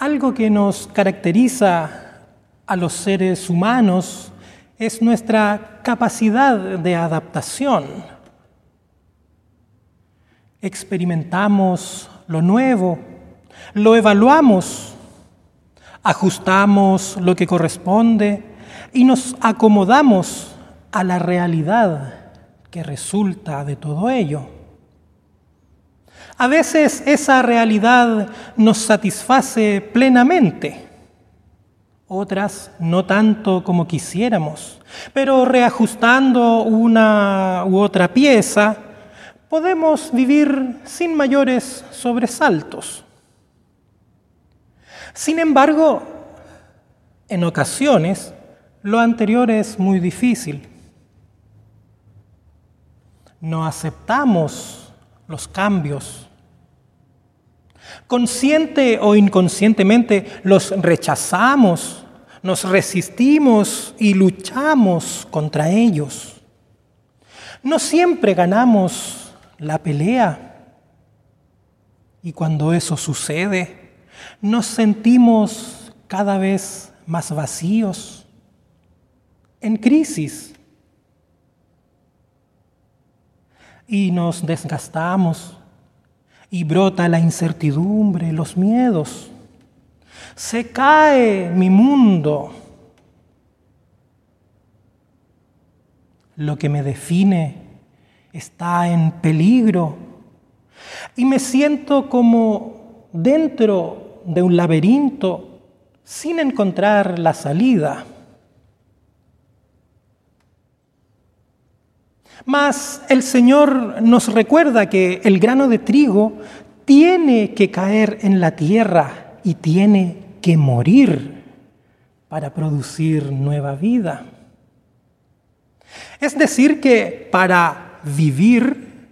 Algo que nos caracteriza a los seres humanos es nuestra capacidad de adaptación. Experimentamos lo nuevo, lo evaluamos, ajustamos lo que corresponde y nos acomodamos a la realidad que resulta de todo ello. A veces esa realidad nos satisface plenamente, otras no tanto como quisiéramos, pero reajustando una u otra pieza, podemos vivir sin mayores sobresaltos. Sin embargo, en ocasiones, lo anterior es muy difícil. No aceptamos los cambios. Consciente o inconscientemente los rechazamos, nos resistimos y luchamos contra ellos. No siempre ganamos la pelea. Y cuando eso sucede, nos sentimos cada vez más vacíos, en crisis. Y nos desgastamos y brota la incertidumbre, los miedos. Se cae mi mundo. Lo que me define está en peligro. Y me siento como dentro de un laberinto sin encontrar la salida. Mas el Señor nos recuerda que el grano de trigo tiene que caer en la tierra y tiene que morir para producir nueva vida. Es decir, que para vivir,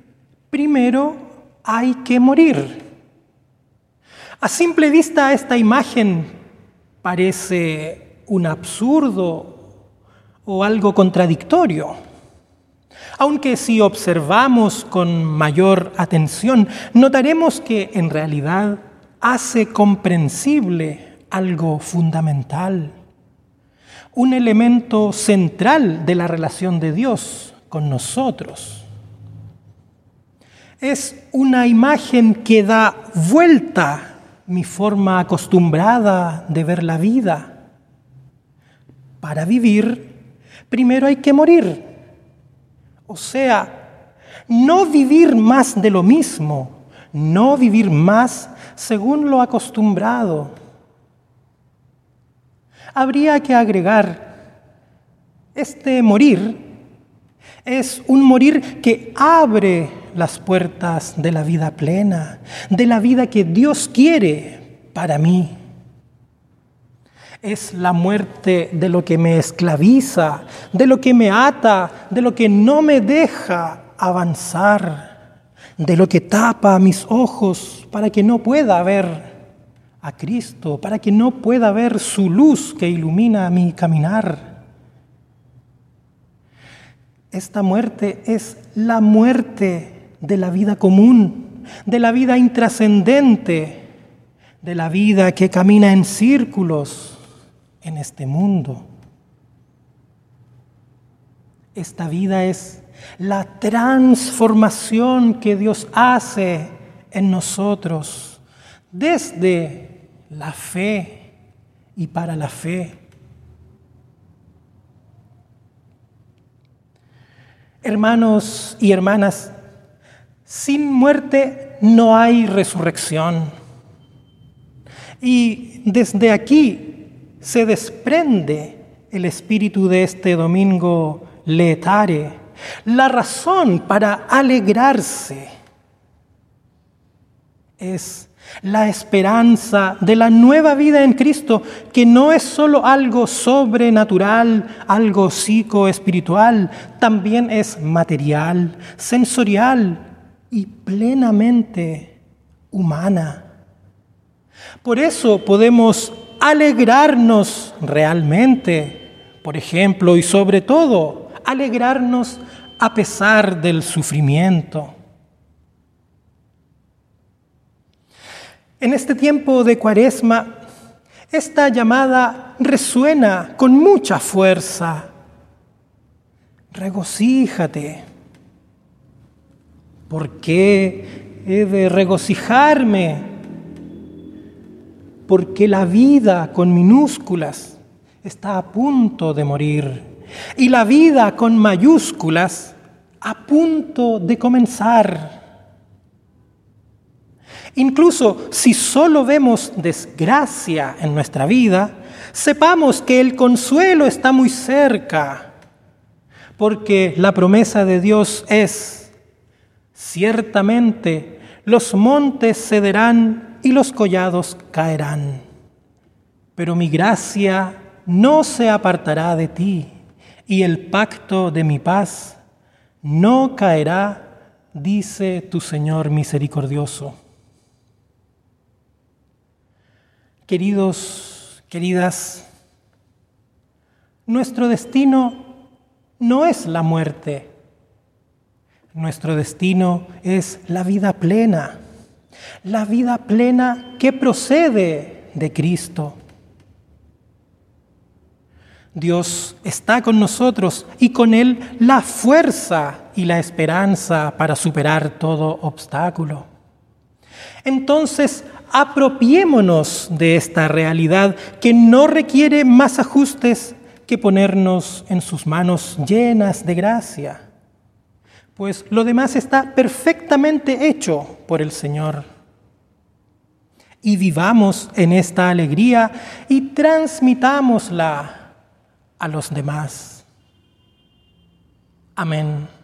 primero hay que morir. A simple vista esta imagen parece un absurdo o algo contradictorio. Aunque si observamos con mayor atención, notaremos que en realidad hace comprensible algo fundamental, un elemento central de la relación de Dios con nosotros. Es una imagen que da vuelta mi forma acostumbrada de ver la vida. Para vivir, primero hay que morir. O sea, no vivir más de lo mismo, no vivir más según lo acostumbrado. Habría que agregar, este morir es un morir que abre las puertas de la vida plena, de la vida que Dios quiere para mí es la muerte de lo que me esclaviza, de lo que me ata, de lo que no me deja avanzar, de lo que tapa mis ojos para que no pueda ver a Cristo, para que no pueda ver su luz que ilumina mi caminar. Esta muerte es la muerte de la vida común, de la vida intrascendente, de la vida que camina en círculos, en este mundo. Esta vida es la transformación que Dios hace en nosotros desde la fe y para la fe. Hermanos y hermanas, sin muerte no hay resurrección. Y desde aquí se desprende el espíritu de este domingo letare, la razón para alegrarse es la esperanza de la nueva vida en Cristo, que no es solo algo sobrenatural, algo psicoespiritual, también es material, sensorial y plenamente humana. Por eso podemos alegrarnos realmente, por ejemplo, y sobre todo, alegrarnos a pesar del sufrimiento. En este tiempo de cuaresma Esta llamada resuena con mucha fuerza. Regocíjate. ¿Por qué he de regocijarme? Porque la vida con minúsculas está a punto de morir y la vida con mayúsculas a punto de comenzar. Incluso si solo vemos desgracia en nuestra vida, sepamos que el consuelo está muy cerca, porque la promesa de Dios es, ciertamente los montes cederán y los collados caerán, pero mi gracia no se apartará de ti y el pacto de mi paz no caerá, dice tu Señor misericordioso. Queridos, queridas, nuestro destino no es la muerte, nuestro destino es la vida plena, la vida plena que procede de Cristo. Dios está con nosotros y con Él la fuerza y la esperanza para superar todo obstáculo. Entonces, apropiémonos de esta realidad que no requiere más ajustes que ponernos en sus manos llenas de gracia, pues lo demás está perfectamente hecho por el Señor. Y vivamos en esta alegría y transmitámosla a los demás. Amén.